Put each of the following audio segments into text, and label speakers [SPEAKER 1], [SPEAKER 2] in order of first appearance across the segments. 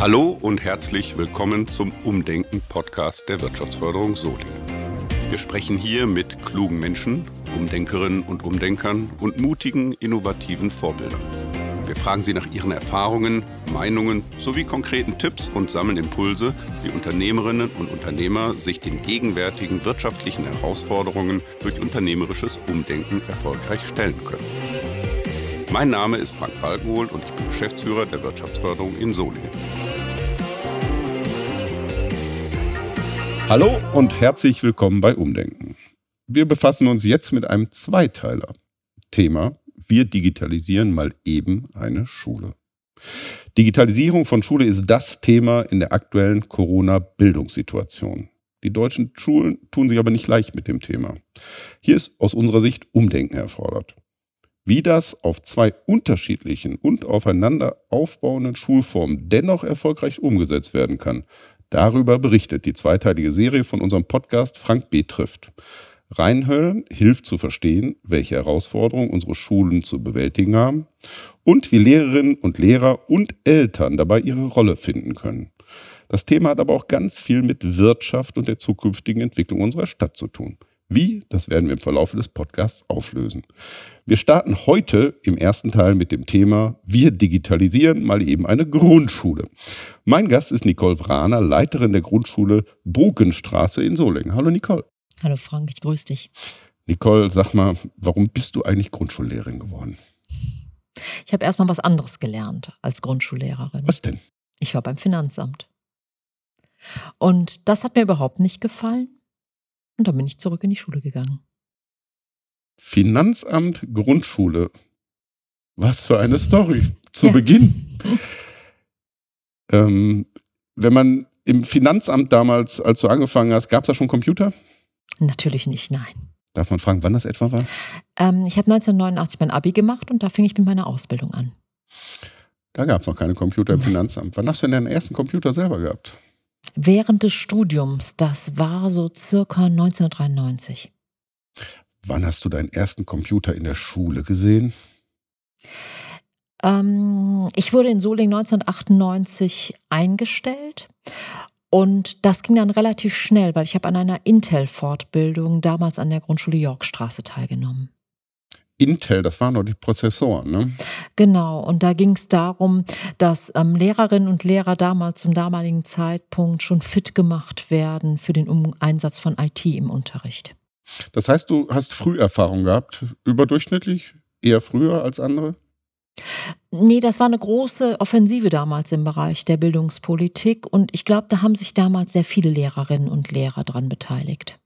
[SPEAKER 1] Hallo und herzlich willkommen zum Umdenken-Podcast der Wirtschaftsförderung Solingen. Wir sprechen hier mit klugen Menschen, Umdenkerinnen und Umdenkern und mutigen, innovativen Vorbildern. Wir fragen sie nach ihren Erfahrungen, Meinungen sowie konkreten Tipps und sammeln Impulse, wie Unternehmerinnen und Unternehmer sich den gegenwärtigen wirtschaftlichen Herausforderungen durch unternehmerisches Umdenken erfolgreich stellen können. Mein Name ist Frank Balkenhol und ich bin Geschäftsführer der Wirtschaftsförderung in Solingen. Hallo und herzlich willkommen bei Umdenken. Wir befassen uns jetzt mit einem Zweiteiler. Thema, wir digitalisieren mal eben eine Schule. Digitalisierung von Schule ist das Thema in der aktuellen Corona-Bildungssituation. Die deutschen Schulen tun sich aber nicht leicht mit dem Thema. Hier ist aus unserer Sicht Umdenken erfordert. Wie das auf zwei unterschiedlichen und aufeinander aufbauenden Schulformen dennoch erfolgreich umgesetzt werden kann, Darüber berichtet die zweiteilige Serie von unserem Podcast Frank B. trifft. Reinhören hilft zu verstehen, welche Herausforderungen unsere Schulen zu bewältigen haben und wie Lehrerinnen und Lehrer und Eltern dabei ihre Rolle finden können. Das Thema hat aber auch ganz viel mit Wirtschaft und der zukünftigen Entwicklung unserer Stadt zu tun. Wie? Das werden wir im Verlauf des Podcasts auflösen. Wir starten heute im ersten Teil mit dem Thema Wir digitalisieren mal eben eine Grundschule. Mein Gast ist Nicole Wraner, Leiterin der Grundschule Bogenstraße in Solingen. Hallo Nicole.
[SPEAKER 2] Hallo Frank, ich grüße dich.
[SPEAKER 1] Nicole, sag mal, warum bist du eigentlich Grundschullehrerin geworden?
[SPEAKER 2] Ich habe erstmal was anderes gelernt als Grundschullehrerin.
[SPEAKER 1] Was denn?
[SPEAKER 2] Ich war beim Finanzamt. Und das hat mir überhaupt nicht gefallen. Und dann bin ich zurück in die Schule gegangen.
[SPEAKER 1] Finanzamt Grundschule. Was für eine Story. Zu ja. Beginn. ähm, wenn man im Finanzamt damals, als du angefangen hast, gab es da schon Computer?
[SPEAKER 2] Natürlich nicht, nein.
[SPEAKER 1] Darf man fragen, wann das etwa war?
[SPEAKER 2] Ähm, ich habe 1989 mein Abi gemacht und da fing ich mit meiner Ausbildung an.
[SPEAKER 1] Da gab es noch keine Computer im Finanzamt. Wann hast du denn deinen ersten Computer selber gehabt?
[SPEAKER 2] Während des Studiums, das war so circa 1993.
[SPEAKER 1] Wann hast du deinen ersten Computer in der Schule gesehen?
[SPEAKER 2] Ähm, ich wurde in Solingen 1998 eingestellt und das ging dann relativ schnell, weil ich habe an einer Intel-Fortbildung damals an der Grundschule Yorkstraße teilgenommen.
[SPEAKER 1] Intel, das waren nur die Prozessoren, ne?
[SPEAKER 2] Genau, und da ging es darum, dass ähm, Lehrerinnen und Lehrer damals zum damaligen Zeitpunkt schon fit gemacht werden für den um Einsatz von IT im Unterricht.
[SPEAKER 1] Das heißt, du hast Früherfahrung gehabt, überdurchschnittlich, eher früher als andere?
[SPEAKER 2] Nee, das war eine große Offensive damals im Bereich der Bildungspolitik und ich glaube, da haben sich damals sehr viele Lehrerinnen und Lehrer dran beteiligt.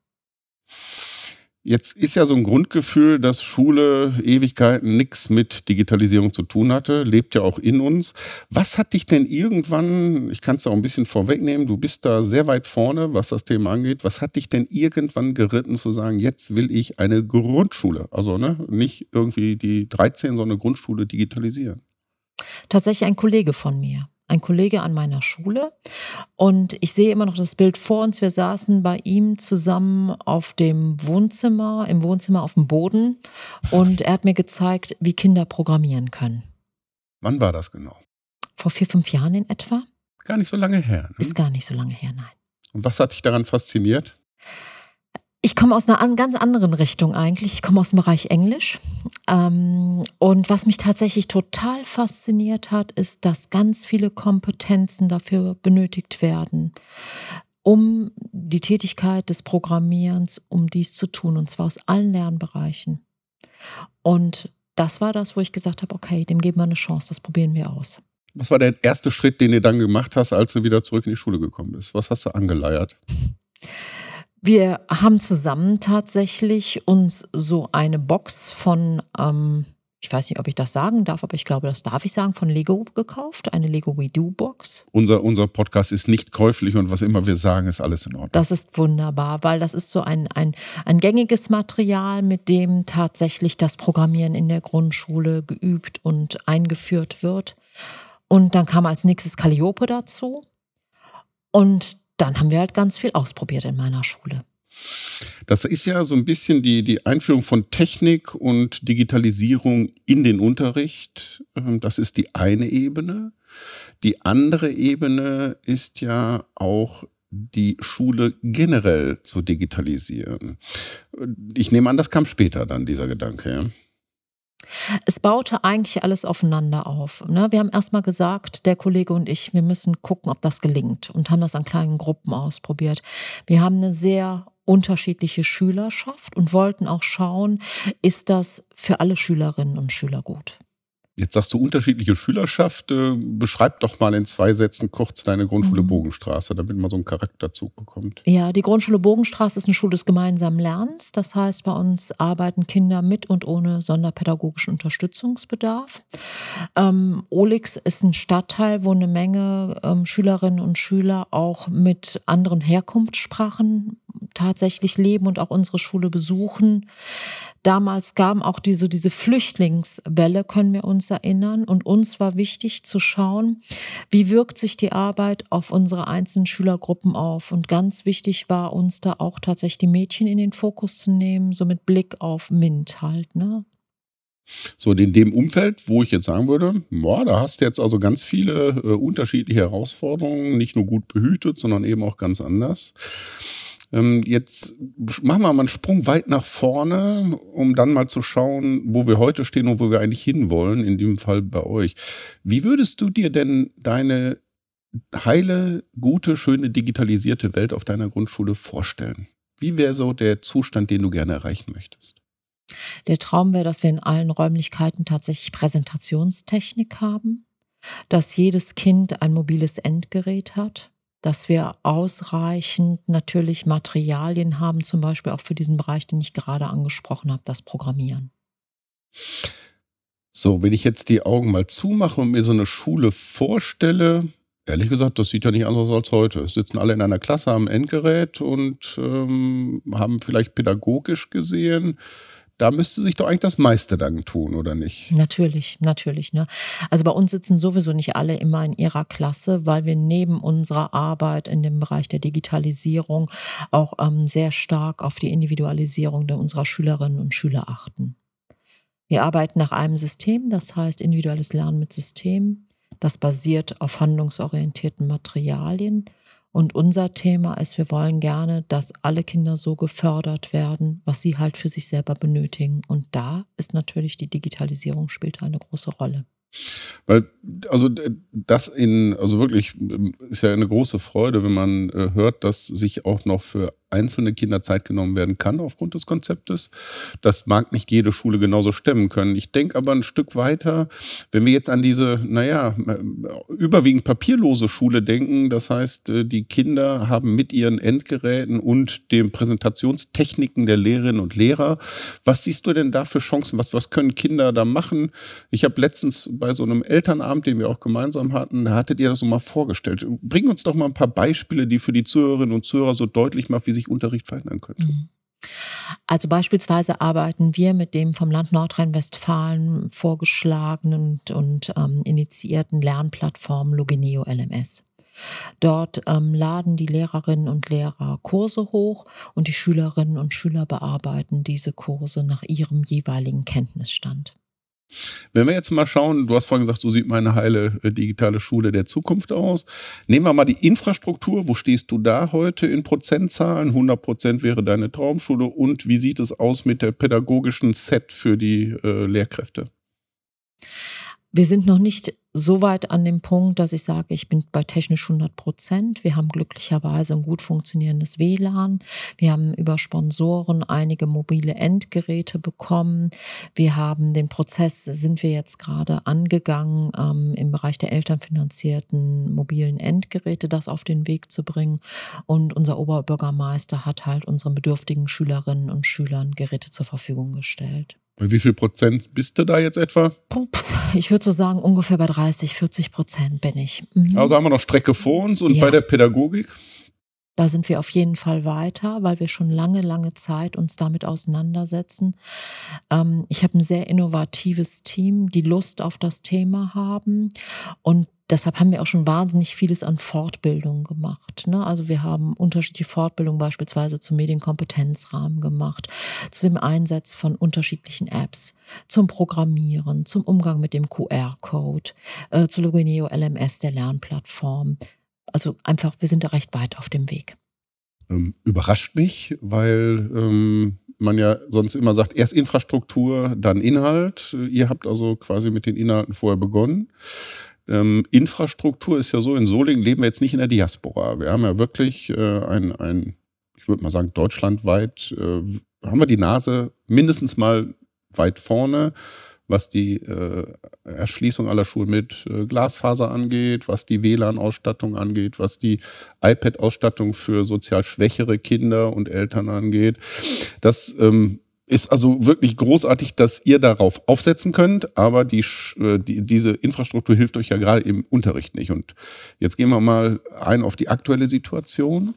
[SPEAKER 1] Jetzt ist ja so ein Grundgefühl, dass Schule Ewigkeiten nichts mit Digitalisierung zu tun hatte, lebt ja auch in uns. Was hat dich denn irgendwann, ich kann es auch ein bisschen vorwegnehmen, du bist da sehr weit vorne, was das Thema angeht, was hat dich denn irgendwann geritten zu sagen, jetzt will ich eine Grundschule, also ne, nicht irgendwie die 13, sondern eine Grundschule digitalisieren?
[SPEAKER 2] Tatsächlich ein Kollege von mir ein Kollege an meiner Schule. Und ich sehe immer noch das Bild vor uns. Wir saßen bei ihm zusammen auf dem Wohnzimmer, im Wohnzimmer auf dem Boden. Und er hat mir gezeigt, wie Kinder programmieren können.
[SPEAKER 1] Wann war das genau?
[SPEAKER 2] Vor vier, fünf Jahren in etwa.
[SPEAKER 1] Gar nicht so lange her. Ne?
[SPEAKER 2] Ist gar nicht so lange her, nein.
[SPEAKER 1] Und was hat dich daran fasziniert?
[SPEAKER 2] Ich komme aus einer ganz anderen Richtung eigentlich. Ich komme aus dem Bereich Englisch. Ähm, und was mich tatsächlich total fasziniert hat, ist, dass ganz viele Kompetenzen dafür benötigt werden, um die Tätigkeit des Programmierens, um dies zu tun, und zwar aus allen Lernbereichen. Und das war das, wo ich gesagt habe, okay, dem geben wir eine Chance, das probieren wir aus.
[SPEAKER 1] Was war der erste Schritt, den du dann gemacht hast, als du wieder zurück in die Schule gekommen bist? Was hast du angeleiert?
[SPEAKER 2] Wir haben zusammen tatsächlich uns so eine Box von, ähm, ich weiß nicht, ob ich das sagen darf, aber ich glaube, das darf ich sagen, von Lego gekauft, eine Lego We Do Box.
[SPEAKER 1] Unser, unser Podcast ist nicht käuflich und was immer wir sagen, ist alles in Ordnung.
[SPEAKER 2] Das ist wunderbar, weil das ist so ein, ein, ein gängiges Material, mit dem tatsächlich das Programmieren in der Grundschule geübt und eingeführt wird. Und dann kam als nächstes Calliope dazu. Und dann haben wir halt ganz viel ausprobiert in meiner Schule.
[SPEAKER 1] Das ist ja so ein bisschen die, die Einführung von Technik und Digitalisierung in den Unterricht. Ähm, das ist die eine Ebene. Die andere Ebene ist ja auch die Schule generell zu digitalisieren. Ich nehme an, das kam später dann, dieser Gedanke. Ja?
[SPEAKER 2] Es baute eigentlich alles aufeinander auf. Ne? Wir haben erstmal gesagt, der Kollege und ich, wir müssen gucken, ob das gelingt und haben das an kleinen Gruppen ausprobiert. Wir haben eine sehr unterschiedliche Schülerschaft und wollten auch schauen, ist das für alle Schülerinnen und Schüler gut.
[SPEAKER 1] Jetzt sagst du unterschiedliche Schülerschaft. Äh, beschreib doch mal in zwei Sätzen kurz deine Grundschule mhm. Bogenstraße, damit man so einen Charakterzug bekommt.
[SPEAKER 2] Ja, die Grundschule Bogenstraße ist eine Schule des gemeinsamen Lernens. Das heißt, bei uns arbeiten Kinder mit und ohne sonderpädagogischen Unterstützungsbedarf. Ähm, Olix ist ein Stadtteil, wo eine Menge ähm, Schülerinnen und Schüler auch mit anderen Herkunftssprachen tatsächlich leben und auch unsere Schule besuchen. Damals gaben auch diese, diese Flüchtlingswelle, können wir uns erinnern. Und uns war wichtig zu schauen, wie wirkt sich die Arbeit auf unsere einzelnen Schülergruppen auf. Und ganz wichtig war uns da auch tatsächlich die Mädchen in den Fokus zu nehmen, so mit Blick auf MINT halt, ne?
[SPEAKER 1] So, in dem Umfeld, wo ich jetzt sagen würde, boah, da hast du jetzt also ganz viele äh, unterschiedliche Herausforderungen, nicht nur gut behütet, sondern eben auch ganz anders. Ähm, jetzt machen wir mal einen Sprung weit nach vorne, um dann mal zu schauen, wo wir heute stehen und wo wir eigentlich hinwollen, in dem Fall bei euch. Wie würdest du dir denn deine heile, gute, schöne, digitalisierte Welt auf deiner Grundschule vorstellen? Wie wäre so der Zustand, den du gerne erreichen möchtest?
[SPEAKER 2] Der Traum wäre, dass wir in allen Räumlichkeiten tatsächlich Präsentationstechnik haben, dass jedes Kind ein mobiles Endgerät hat, dass wir ausreichend natürlich Materialien haben, zum Beispiel auch für diesen Bereich, den ich gerade angesprochen habe, das Programmieren.
[SPEAKER 1] So, wenn ich jetzt die Augen mal zumache und mir so eine Schule vorstelle, ehrlich gesagt, das sieht ja nicht anders aus als heute. Es sitzen alle in einer Klasse am Endgerät und ähm, haben vielleicht pädagogisch gesehen da müsste sich doch eigentlich das meiste dann tun, oder nicht?
[SPEAKER 2] Natürlich, natürlich. Ne? Also bei uns sitzen sowieso nicht alle immer in ihrer Klasse, weil wir neben unserer Arbeit in dem Bereich der Digitalisierung auch ähm, sehr stark auf die Individualisierung unserer Schülerinnen und Schüler achten. Wir arbeiten nach einem System, das heißt individuelles Lernen mit System. Das basiert auf handlungsorientierten Materialien und unser Thema ist, wir wollen gerne, dass alle Kinder so gefördert werden, was sie halt für sich selber benötigen. Und da ist natürlich die Digitalisierung spielt eine große Rolle.
[SPEAKER 1] Weil, also das in, also wirklich ist ja eine große Freude, wenn man äh, hört, dass sich auch noch für einzelne Kinder Zeit genommen werden kann aufgrund des Konzeptes. Das mag nicht jede Schule genauso stemmen können. Ich denke aber ein Stück weiter, wenn wir jetzt an diese, naja, überwiegend papierlose Schule denken, das heißt, äh, die Kinder haben mit ihren Endgeräten und den Präsentationstechniken der Lehrerinnen und Lehrer, was siehst du denn da für Chancen? Was, was können Kinder da machen? Ich habe letztens bei so einem Elternabend, den wir auch gemeinsam hatten, da hattet ihr das so mal vorgestellt. Bring uns doch mal ein paar Beispiele, die für die Zuhörerinnen und Zuhörer so deutlich machen, wie sich Unterricht verändern könnte. Mhm.
[SPEAKER 2] Also beispielsweise arbeiten wir mit dem vom Land Nordrhein-Westfalen vorgeschlagenen und, und ähm, initiierten Lernplattform Logineo LMS. Dort ähm, laden die Lehrerinnen und Lehrer Kurse hoch und die Schülerinnen und Schüler bearbeiten diese Kurse nach ihrem jeweiligen Kenntnisstand.
[SPEAKER 1] Wenn wir jetzt mal schauen, du hast vorhin gesagt, so sieht meine heile äh, digitale Schule der Zukunft aus. Nehmen wir mal die Infrastruktur. Wo stehst du da heute in Prozentzahlen? 100 Prozent wäre deine Traumschule. Und wie sieht es aus mit der pädagogischen Set für die äh, Lehrkräfte?
[SPEAKER 2] Wir sind noch nicht so weit an dem Punkt, dass ich sage, ich bin bei technisch 100 Prozent. Wir haben glücklicherweise ein gut funktionierendes WLAN. Wir haben über Sponsoren einige mobile Endgeräte bekommen. Wir haben den Prozess, sind wir jetzt gerade angegangen, ähm, im Bereich der elternfinanzierten mobilen Endgeräte das auf den Weg zu bringen. Und unser Oberbürgermeister hat halt unseren bedürftigen Schülerinnen und Schülern Geräte zur Verfügung gestellt.
[SPEAKER 1] Bei wie viel Prozent bist du da jetzt etwa?
[SPEAKER 2] Ich würde so sagen, ungefähr bei 30, 40 Prozent bin ich.
[SPEAKER 1] Mhm. Also haben wir noch Strecke vor uns und ja. bei der Pädagogik?
[SPEAKER 2] Da sind wir auf jeden Fall weiter, weil wir schon lange, lange Zeit uns damit auseinandersetzen. Ähm, ich habe ein sehr innovatives Team, die Lust auf das Thema haben und deshalb haben wir auch schon wahnsinnig vieles an Fortbildung gemacht. Ne? Also wir haben unterschiedliche Fortbildungen beispielsweise zum Medienkompetenzrahmen gemacht, zu dem Einsatz von unterschiedlichen Apps, zum Programmieren, zum Umgang mit dem QR-Code, äh, zu Logineo LMS, der Lernplattform. Also einfach, wir sind da recht weit auf dem Weg.
[SPEAKER 1] Ähm, überrascht mich, weil ähm, man ja sonst immer sagt, erst Infrastruktur, dann Inhalt. Ihr habt also quasi mit den Inhalten vorher begonnen. Ähm, Infrastruktur ist ja so, in Solingen leben wir jetzt nicht in der Diaspora. Wir haben ja wirklich äh, ein, ein, ich würde mal sagen, deutschlandweit äh, haben wir die Nase mindestens mal weit vorne was die äh, Erschließung aller Schulen mit äh, Glasfaser angeht, was die WLAN-Ausstattung angeht, was die iPad-Ausstattung für sozial schwächere Kinder und Eltern angeht. Das ähm, ist also wirklich großartig, dass ihr darauf aufsetzen könnt, aber die, äh, die, diese Infrastruktur hilft euch ja gerade im Unterricht nicht. Und jetzt gehen wir mal ein auf die aktuelle Situation.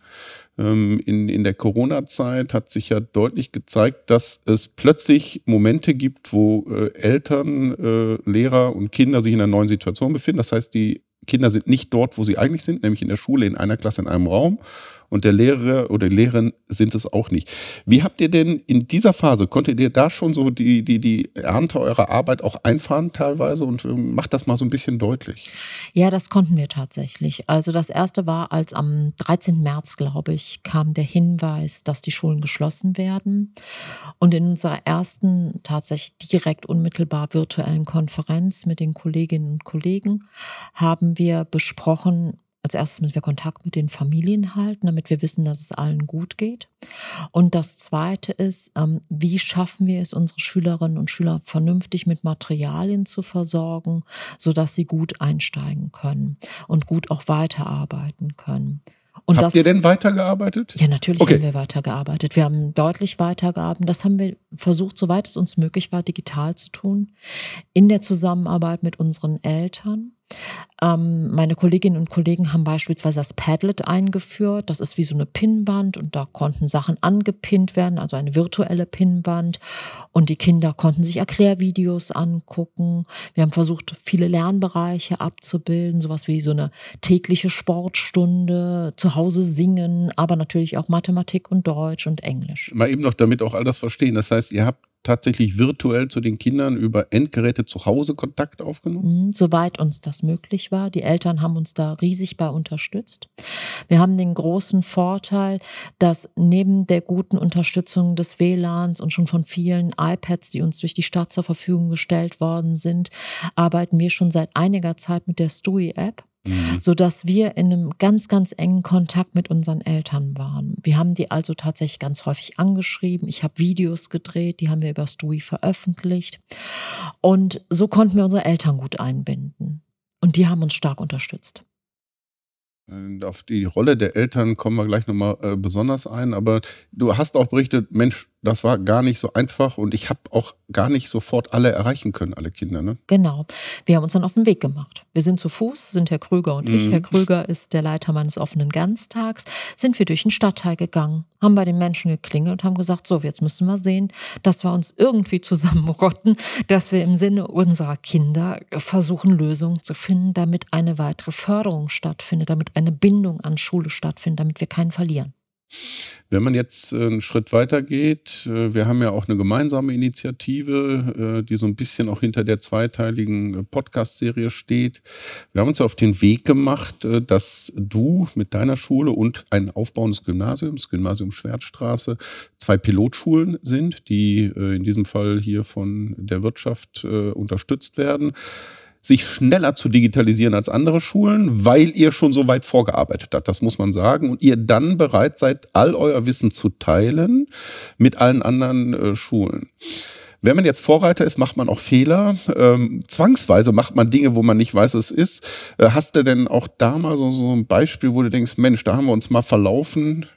[SPEAKER 1] Ähm, in, in der Corona-Zeit hat sich ja deutlich gezeigt, dass es plötzlich Momente gibt, wo äh, Eltern, äh, Lehrer und Kinder sich in einer neuen Situation befinden. Das heißt, die Kinder sind nicht dort, wo sie eigentlich sind, nämlich in der Schule, in einer Klasse, in einem Raum und der Lehrer oder die Lehrerin sind es auch nicht. Wie habt ihr denn in dieser Phase, konntet ihr da schon so die, die, die Ernte eurer Arbeit auch einfahren teilweise und ähm, macht das mal so ein bisschen deutlich?
[SPEAKER 2] Ja, das konnten wir tatsächlich. Also das erste war, als am 13. März, glaube ich, kam der Hinweis, dass die Schulen geschlossen werden. Und in unserer ersten tatsächlich direkt unmittelbar virtuellen Konferenz mit den Kolleginnen und Kollegen haben wir besprochen, als erstes müssen wir Kontakt mit den Familien halten, damit wir wissen, dass es allen gut geht. Und das Zweite ist, ähm, wie schaffen wir es, unsere Schülerinnen und Schüler vernünftig mit Materialien zu versorgen, sodass sie gut einsteigen können und gut auch weiterarbeiten können. Und
[SPEAKER 1] Habt
[SPEAKER 2] das,
[SPEAKER 1] ihr denn weitergearbeitet?
[SPEAKER 2] Ja, natürlich
[SPEAKER 1] Okay.
[SPEAKER 2] haben wir weitergearbeitet. Wir haben deutlich weitergearbeitet. Das haben wir versucht, soweit es uns möglich war, digital zu tun, in der Zusammenarbeit mit unseren Eltern. Ähm, meine Kolleginnen und Kollegen haben beispielsweise das Padlet eingeführt. Das ist wie so eine Pinnwand und da konnten Sachen angepinnt werden, also eine virtuelle Pinnwand. Und die Kinder konnten sich Erklärvideos angucken. Wir haben versucht, viele Lernbereiche abzubilden, sowas wie so eine tägliche Sportstunde, zu Hause singen, aber natürlich auch Mathematik und Deutsch und Englisch.
[SPEAKER 1] Mal eben noch, damit auch all das verstehen. Das heißt, ihr habt tatsächlich virtuell zu den Kindern über Endgeräte zu Hause Kontakt aufgenommen?
[SPEAKER 2] Mhm, Soweit uns das möglich war. Die Eltern haben uns da riesig bei unterstützt. Wir haben den großen Vorteil, dass neben der guten Unterstützung des WLANs und schon von vielen iPads, die uns durch die Stadt zur Verfügung gestellt worden sind, arbeiten wir schon seit einiger Zeit mit der STUI-App so dass wir in einem ganz, ganz engen Kontakt mit unseren Eltern waren. Wir haben die also tatsächlich ganz häufig angeschrieben. Ich habe Videos gedreht, die haben wir über Stui veröffentlicht. Und so konnten wir unsere Eltern gut einbinden. Und die haben uns stark unterstützt.
[SPEAKER 1] Und Auf die Rolle der Eltern kommen wir gleich nochmal äh, besonders ein. Aber du hast auch berichtet, Mensch, das war gar nicht so einfach und ich habe auch gar nicht sofort alle erreichen können, alle Kinder. Ne?
[SPEAKER 2] Genau. Wir haben uns dann auf den Weg gemacht. Wir sind zu Fuß, sind Herr Kröger und ich.
[SPEAKER 1] Mhm.
[SPEAKER 2] Herr Kröger ist der Leiter meines offenen Ganztags. Sind wir durch den Stadtteil gegangen, haben bei den Menschen geklingelt und haben gesagt, so, jetzt müssen wir sehen, dass wir uns irgendwie zusammenrotten, dass wir im Sinne unserer Kinder versuchen, Lösungen zu finden, damit eine weitere Förderung stattfindet, damit eine Bindung an Schule stattfindet, damit wir keinen verlieren.
[SPEAKER 1] Wenn man jetzt äh, einen Schritt weiter geht, äh, wir haben ja auch eine gemeinsame Initiative, äh, die so ein bisschen auch hinter der zweiteiligen Podcast-Serie steht. Wir haben uns auf den Weg gemacht, dass du mit deiner Schule und ein aufbauendes Gymnasium, das Gymnasium Schwertstraße, zwei Pilotschulen sind, die in diesem Fall hier von der Wirtschaft unterstützt werden sich schneller zu digitalisieren als andere Schulen, weil ihr schon so weit vorgearbeitet habt, das muss man sagen, und ihr dann bereit seid, all euer Wissen zu teilen mit allen anderen äh, Schulen. Wenn man jetzt Vorreiter ist, macht man auch Fehler. Ähm, zwangsweise macht man Dinge, wo man nicht weiß, es ist. Äh, hast du denn auch da mal so, so ein Beispiel, wo du denkst, Mensch, da haben wir uns mal verlaufen?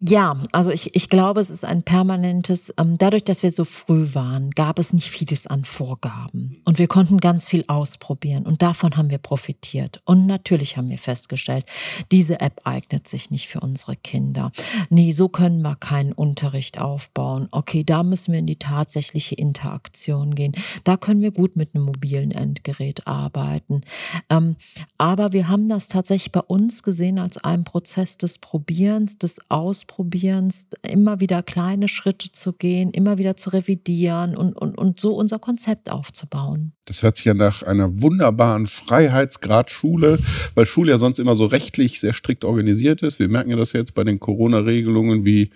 [SPEAKER 2] Ja, also ich, ich glaube, es ist ein permanentes, ähm, dadurch, dass wir so früh waren, gab es nicht vieles an Vorgaben. Und wir konnten ganz viel ausprobieren. Und davon haben wir profitiert. Und natürlich haben wir festgestellt, diese App eignet sich nicht für unsere Kinder. Nee, so können wir keinen Unterricht aufbauen. Okay, da müssen wir in die tatsächliche Interaktion gehen. Da können wir gut mit einem mobilen Endgerät arbeiten. Ähm, aber wir haben das tatsächlich bei uns gesehen als einen Prozess des Probierens, des Ausprobierens Ausprobierens, immer wieder kleine Schritte zu gehen, immer wieder zu revidieren und, und, und so unser Konzept aufzubauen.
[SPEAKER 1] Das hört sich ja nach einer wunderbaren Freiheitsgrad Schule, weil Schule ja sonst immer so rechtlich sehr strikt organisiert ist. Wir merken ja das jetzt bei den Corona-Regelungen, wie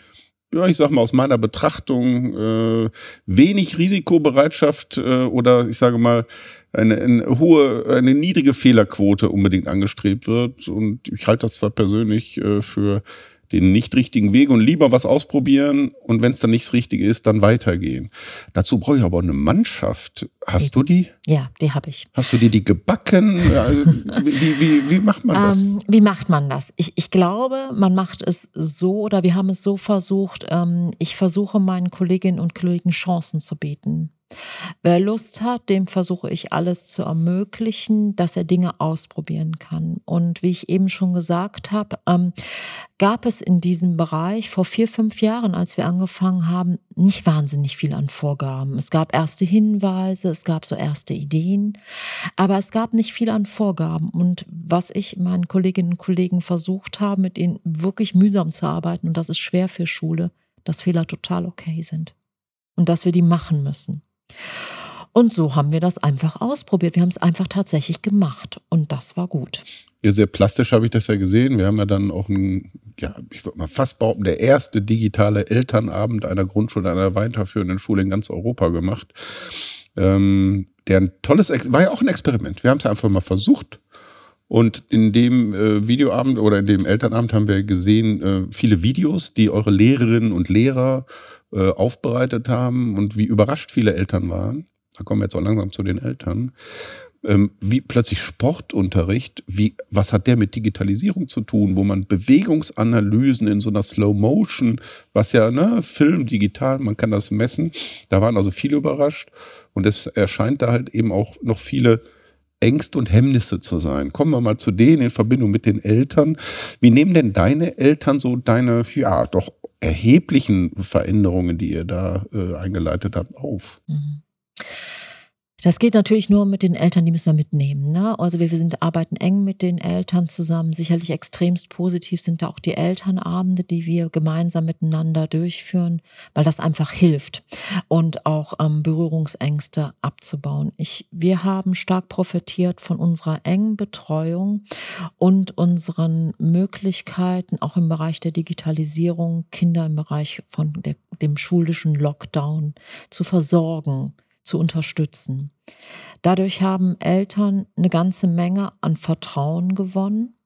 [SPEAKER 1] ja, ich sag mal aus meiner Betrachtung äh, wenig Risikobereitschaft äh, oder ich sage mal eine, eine hohe, eine niedrige Fehlerquote unbedingt angestrebt wird. Und ich halte das zwar persönlich äh, für den nicht richtigen Weg und lieber was ausprobieren und wenn es dann nicht das Richtige ist, dann weitergehen. Dazu brauche ich aber eine Mannschaft. Hast du die?
[SPEAKER 2] Ja, die habe ich.
[SPEAKER 1] Hast du dir die gebacken? wie, wie, wie macht man das?
[SPEAKER 2] Ähm, wie macht man das? Ich, ich glaube, man macht es so oder wir haben es so versucht. Ähm, ich versuche meinen Kolleginnen und Kollegen Chancen zu bieten. Wer Lust hat, dem versuche ich alles zu ermöglichen, dass er Dinge ausprobieren kann. Und wie ich eben schon gesagt habe, ähm, gab es in diesem Bereich vor vier, fünf Jahren, als wir angefangen haben, nicht wahnsinnig viel an Vorgaben. Es gab erste Hinweise, es gab so erste Ideen, aber es gab nicht viel an Vorgaben. Und was ich meinen Kolleginnen und Kollegen versucht habe, mit ihnen wirklich mühsam zu arbeiten, und das ist schwer für Schule, dass Fehler total okay sind und dass wir die machen müssen. Und so haben wir das einfach ausprobiert. Wir haben es einfach tatsächlich gemacht und das war gut.
[SPEAKER 1] Ja, sehr plastisch habe ich das ja gesehen. Wir haben ja dann auch ein, ja, ich würde mal fast behaupten, der erste digitale Elternabend einer Grundschule, einer weiterführenden Schule in ganz Europa gemacht. Ähm, der ein tolles, war ja auch ein Experiment. Wir haben es einfach mal versucht. Und in dem äh, Videoabend oder in dem Elternabend haben wir gesehen, äh, viele Videos, die eure Lehrerinnen und Lehrer äh, aufbereitet haben und wie überrascht viele Eltern waren. Da kommen wir jetzt auch langsam zu den Eltern. Ähm, wie plötzlich Sportunterricht, wie, was hat der mit Digitalisierung zu tun, wo man Bewegungsanalysen in so einer Slow Motion, was ja, ne, Film, digital, man kann das messen. Da waren also viele überrascht und es erscheint da halt eben auch noch viele Ängste und Hemmnisse zu sein. Kommen wir mal zu denen in Verbindung mit den Eltern. Wie nehmen denn deine Eltern so deine, ja, doch erheblichen Veränderungen, die ihr da äh, eingeleitet habt, auf? Mhm.
[SPEAKER 2] Das geht natürlich nur mit den Eltern, die müssen wir mitnehmen. Ne? Also wir, wir sind, arbeiten eng mit den Eltern zusammen. Sicherlich extremst positiv sind da auch die Elternabende, die wir gemeinsam miteinander durchführen, weil das einfach hilft und auch ähm, Berührungsängste abzubauen. Ich, wir haben stark profitiert von unserer engen Betreuung und unseren Möglichkeiten, auch im Bereich der Digitalisierung, Kinder im Bereich von der, dem schulischen Lockdown zu versorgen zu unterstützen. Dadurch haben Eltern eine ganze Menge an Vertrauen gewonnen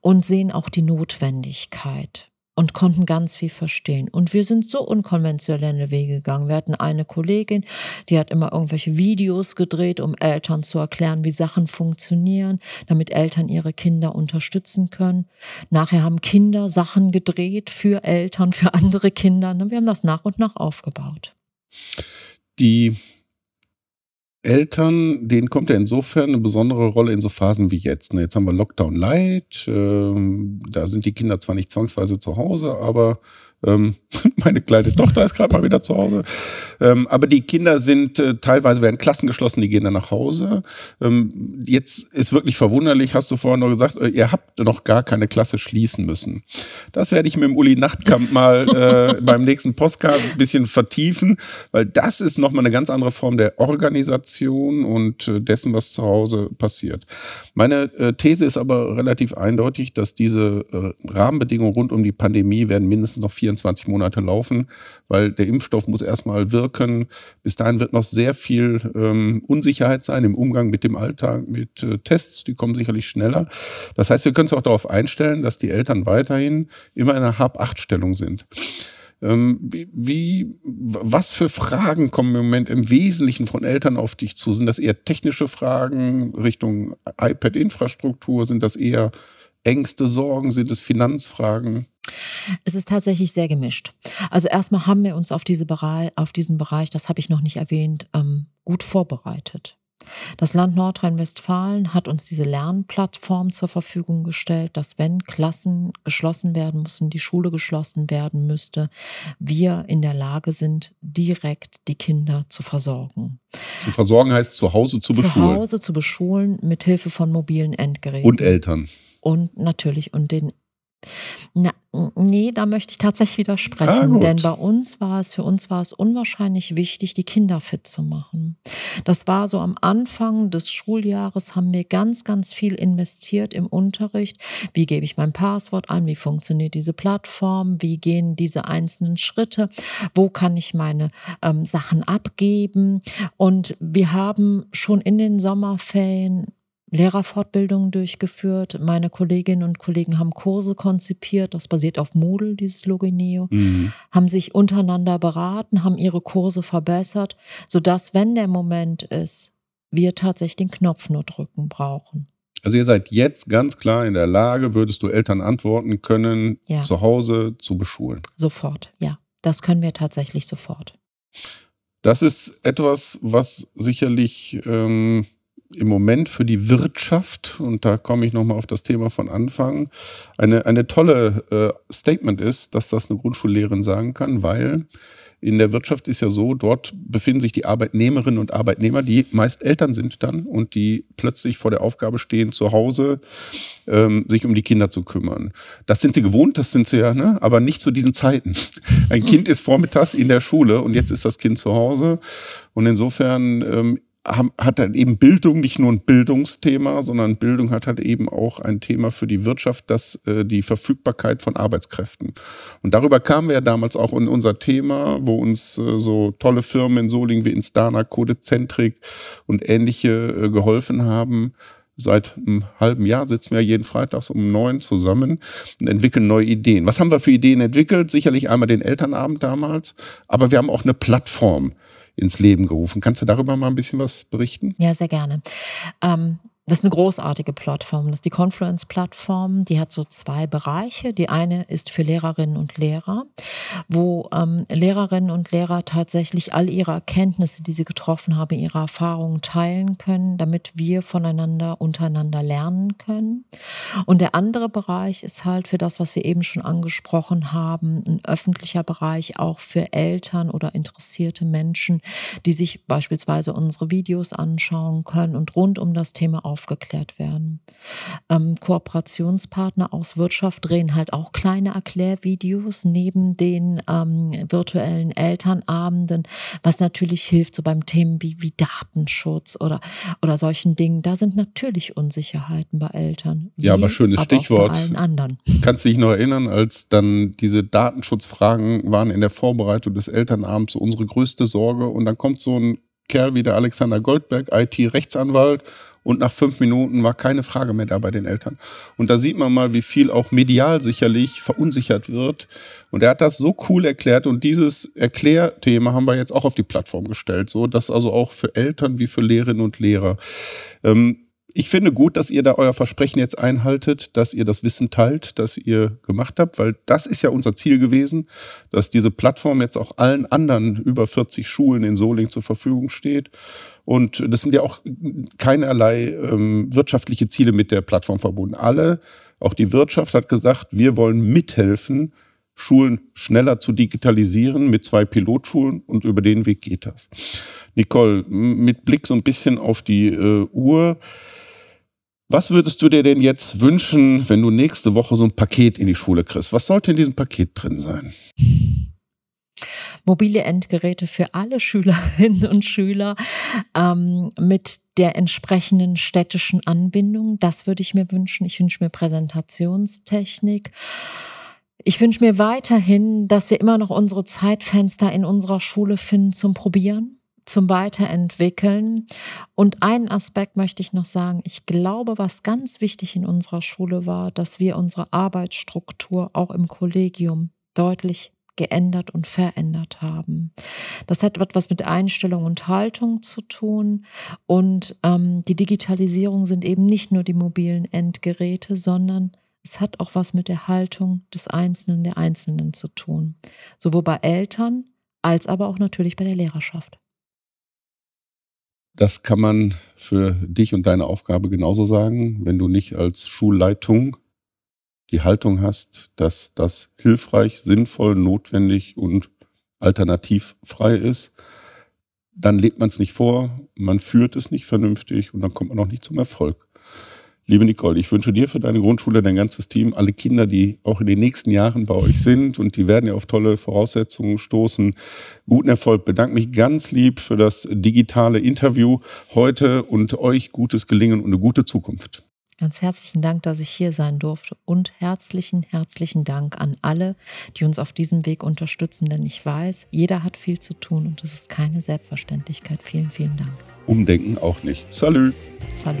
[SPEAKER 2] und sehen auch die Notwendigkeit und konnten ganz viel verstehen. Und wir sind so unkonventionelle Wege gegangen. Wir hatten eine Kollegin, die hat immer irgendwelche Videos gedreht, um Eltern zu erklären, wie Sachen funktionieren, damit Eltern ihre Kinder unterstützen können. Nachher haben Kinder Sachen gedreht für Eltern, für andere Kinder. Wir haben das nach und nach aufgebaut.
[SPEAKER 1] Die Eltern, denen kommt ja insofern eine besondere Rolle in so Phasen wie jetzt. Ne? Jetzt haben wir Lockdown Light, ähm, da sind die Kinder zwar nicht zwangsweise zu Hause, aber ähm, meine kleine Tochter ist gerade mal wieder zu Hause. Ähm, aber die Kinder sind äh, teilweise werden Klassen geschlossen, die gehen dann nach Hause. Ähm, jetzt ist wirklich verwunderlich, hast du vorhin noch gesagt, äh, ihr habt noch gar keine Klasse schließen müssen. Das werde ich mit dem Uli Nachtkamp mal äh, beim nächsten Postcard ein bisschen vertiefen, weil das ist nochmal eine ganz andere Form der Organisation und äh, dessen, was zu Hause passiert. Meine äh, These ist aber relativ eindeutig, dass diese äh, Rahmenbedingungen rund um die Pandemie werden mindestens noch vier 24 Monate laufen, weil der Impfstoff muss erstmal wirken. Bis dahin wird noch sehr viel ähm, Unsicherheit sein im Umgang mit dem Alltag, mit äh, Tests, die kommen sicherlich schneller. Das heißt, wir können uns auch darauf einstellen, dass die Eltern weiterhin immer in einer Hab-Acht-Stellung sind. Ähm, wie, wie, was für Fragen kommen im Moment im Wesentlichen von Eltern auf dich zu? Sind das eher technische Fragen Richtung iPad-Infrastruktur? Sind das eher Ängste, Sorgen? Sind es Finanzfragen?
[SPEAKER 2] Es ist tatsächlich sehr gemischt. Also erstmal haben wir uns auf, diese Bereich, auf diesen Bereich, das habe ich noch nicht erwähnt, ähm, gut vorbereitet. Das Land Nordrhein-Westfalen hat uns diese Lernplattform zur Verfügung gestellt, dass wenn Klassen geschlossen werden müssen, die Schule geschlossen werden müsste, wir in der Lage sind, direkt die Kinder zu versorgen.
[SPEAKER 1] Zu versorgen heißt zu Hause zu beschulen.
[SPEAKER 2] Zu Hause zu beschulen mit Hilfe von mobilen Endgeräten.
[SPEAKER 1] Und Eltern.
[SPEAKER 2] Und natürlich und den na, nee, da möchte ich tatsächlich widersprechen, ah, denn bei uns war es, für uns war es unwahrscheinlich wichtig, die Kinder fit zu machen. Das war so am Anfang des Schuljahres haben wir ganz, ganz viel investiert im Unterricht. Wie gebe ich mein Passwort ein? Wie funktioniert diese Plattform? Wie gehen diese einzelnen Schritte? Wo kann ich meine ähm, Sachen abgeben? Und wir haben schon in den Sommerferien Lehrerfortbildungen durchgeführt. Meine Kolleginnen und Kollegen haben Kurse konzipiert. Das basiert auf Moodle, dieses Logineo. Mhm. Haben sich untereinander beraten, haben ihre Kurse verbessert, sodass, wenn der Moment ist, wir tatsächlich den Knopf nur drücken brauchen.
[SPEAKER 1] Also ihr seid jetzt ganz klar in der Lage, würdest du Eltern antworten können, ja. zu Hause zu beschulen.
[SPEAKER 2] Sofort, ja. Das können wir tatsächlich sofort.
[SPEAKER 1] Das ist etwas, was sicherlich ähm, im Moment für die Wirtschaft, und da komme ich nochmal auf das Thema von Anfang, eine, eine tolle äh, Statement ist, dass das eine Grundschullehrerin sagen kann, weil in der Wirtschaft ist ja so, dort befinden sich die Arbeitnehmerinnen und Arbeitnehmer, die meist Eltern sind dann und die plötzlich vor der Aufgabe stehen, zu Hause ähm, sich um die Kinder zu kümmern. Das sind sie gewohnt, das sind sie ja, ne? aber nicht zu diesen Zeiten. Ein Kind ist vormittags in der Schule und jetzt ist das Kind zu Hause. Und insofern ähm, hat halt eben Bildung nicht nur ein Bildungsthema, sondern Bildung hat halt eben auch ein Thema für die Wirtschaft, das äh, die Verfügbarkeit von Arbeitskräften. Und darüber kamen wir ja damals auch in unser Thema, wo uns äh, so tolle Firmen in Solingen wie Instana, Codezentrik und ähnliche äh, geholfen haben. Seit einem halben Jahr sitzen wir jeden Freitags um neun zusammen und entwickeln neue Ideen. Was haben wir für Ideen entwickelt? Sicherlich einmal den Elternabend damals, aber wir haben auch eine Plattform ins Leben gerufen. Kannst du darüber mal ein bisschen was berichten?
[SPEAKER 2] Ja, sehr gerne. Ähm, das ist eine großartige Plattform. Das ist die Confluence-Plattform. Die hat so zwei Bereiche. Die eine ist für Lehrerinnen und Lehrer, wo ähm, Lehrerinnen und Lehrer tatsächlich all ihre Erkenntnisse, die sie getroffen haben, ihre Erfahrungen teilen können, damit wir voneinander untereinander lernen können. Und der andere Bereich ist halt für das, was wir eben schon angesprochen haben, ein öffentlicher Bereich auch für Eltern oder interessierte Menschen, die sich beispielsweise unsere Videos anschauen können und rund um das Thema aufgeklärt werden. Ähm, Kooperationspartner aus Wirtschaft drehen halt auch kleine Erklärvideos neben den ähm, virtuellen Elternabenden, was natürlich hilft, so beim Themen wie, wie Datenschutz oder, oder solchen Dingen. Da sind natürlich Unsicherheiten bei Eltern.
[SPEAKER 1] Ja, aber schönes aber Stichwort.
[SPEAKER 2] Bei allen anderen.
[SPEAKER 1] Kannst du dich noch erinnern, als dann diese Datenschutzfragen waren in der Vorbereitung des Elternabends unsere größte Sorge und dann kommt so ein Kerl wie der Alexander Goldberg, IT-Rechtsanwalt und nach fünf Minuten war keine Frage mehr da bei den Eltern. Und da sieht man mal, wie viel auch medial sicherlich verunsichert wird. Und er hat das so cool erklärt und dieses Erklärthema haben wir jetzt auch auf die Plattform gestellt, so dass also auch für Eltern wie für Lehrerinnen und Lehrer ähm, ich finde gut, dass ihr da euer Versprechen jetzt einhaltet, dass ihr das Wissen teilt, das ihr gemacht habt, weil das ist ja unser Ziel gewesen, dass diese Plattform jetzt auch allen anderen über 40 Schulen in Soling zur Verfügung steht. Und das sind ja auch keinerlei ähm, wirtschaftliche Ziele mit der Plattform verbunden. Alle, auch die Wirtschaft hat gesagt, wir wollen mithelfen, Schulen schneller zu digitalisieren mit zwei Pilotschulen und über den Weg geht das. Nicole, mit Blick so ein bisschen auf die äh, Uhr. Was würdest du dir denn jetzt wünschen, wenn du nächste Woche so ein Paket in die Schule kriegst? Was sollte in diesem Paket drin sein?
[SPEAKER 2] Mobile Endgeräte für alle Schülerinnen und Schüler ähm, mit der entsprechenden städtischen Anbindung. Das würde ich mir wünschen. Ich wünsche mir Präsentationstechnik. Ich wünsche mir weiterhin, dass wir immer noch unsere Zeitfenster in unserer Schule finden zum Probieren zum Weiterentwickeln. Und einen Aspekt möchte ich noch sagen. Ich glaube, was ganz wichtig in unserer Schule war, dass wir unsere Arbeitsstruktur auch im Kollegium deutlich geändert und verändert haben. Das hat etwas mit Einstellung und Haltung zu tun. Und ähm, die Digitalisierung sind eben nicht nur die mobilen Endgeräte, sondern es hat auch was mit der Haltung des Einzelnen, der Einzelnen zu tun. Sowohl bei Eltern als aber auch natürlich bei der Lehrerschaft.
[SPEAKER 1] Das kann man für dich und deine Aufgabe genauso sagen, wenn du nicht als Schulleitung die Haltung hast, dass das hilfreich, sinnvoll, notwendig und alternativfrei ist, dann lebt man es nicht vor, man führt es nicht vernünftig und dann kommt man auch nicht zum Erfolg. Liebe Nicole, ich wünsche dir für deine Grundschule, dein ganzes Team, alle Kinder, die auch in den nächsten Jahren bei euch sind und die werden ja auf tolle Voraussetzungen stoßen, guten Erfolg. Bedanke mich ganz lieb für das digitale Interview heute und euch gutes Gelingen und eine gute Zukunft.
[SPEAKER 2] Ganz herzlichen Dank, dass ich hier sein durfte und herzlichen, herzlichen Dank an alle, die uns auf diesem Weg unterstützen, denn ich weiß, jeder hat viel zu tun und es ist keine Selbstverständlichkeit. Vielen, vielen Dank.
[SPEAKER 1] Umdenken auch nicht. Salü.
[SPEAKER 2] Salü.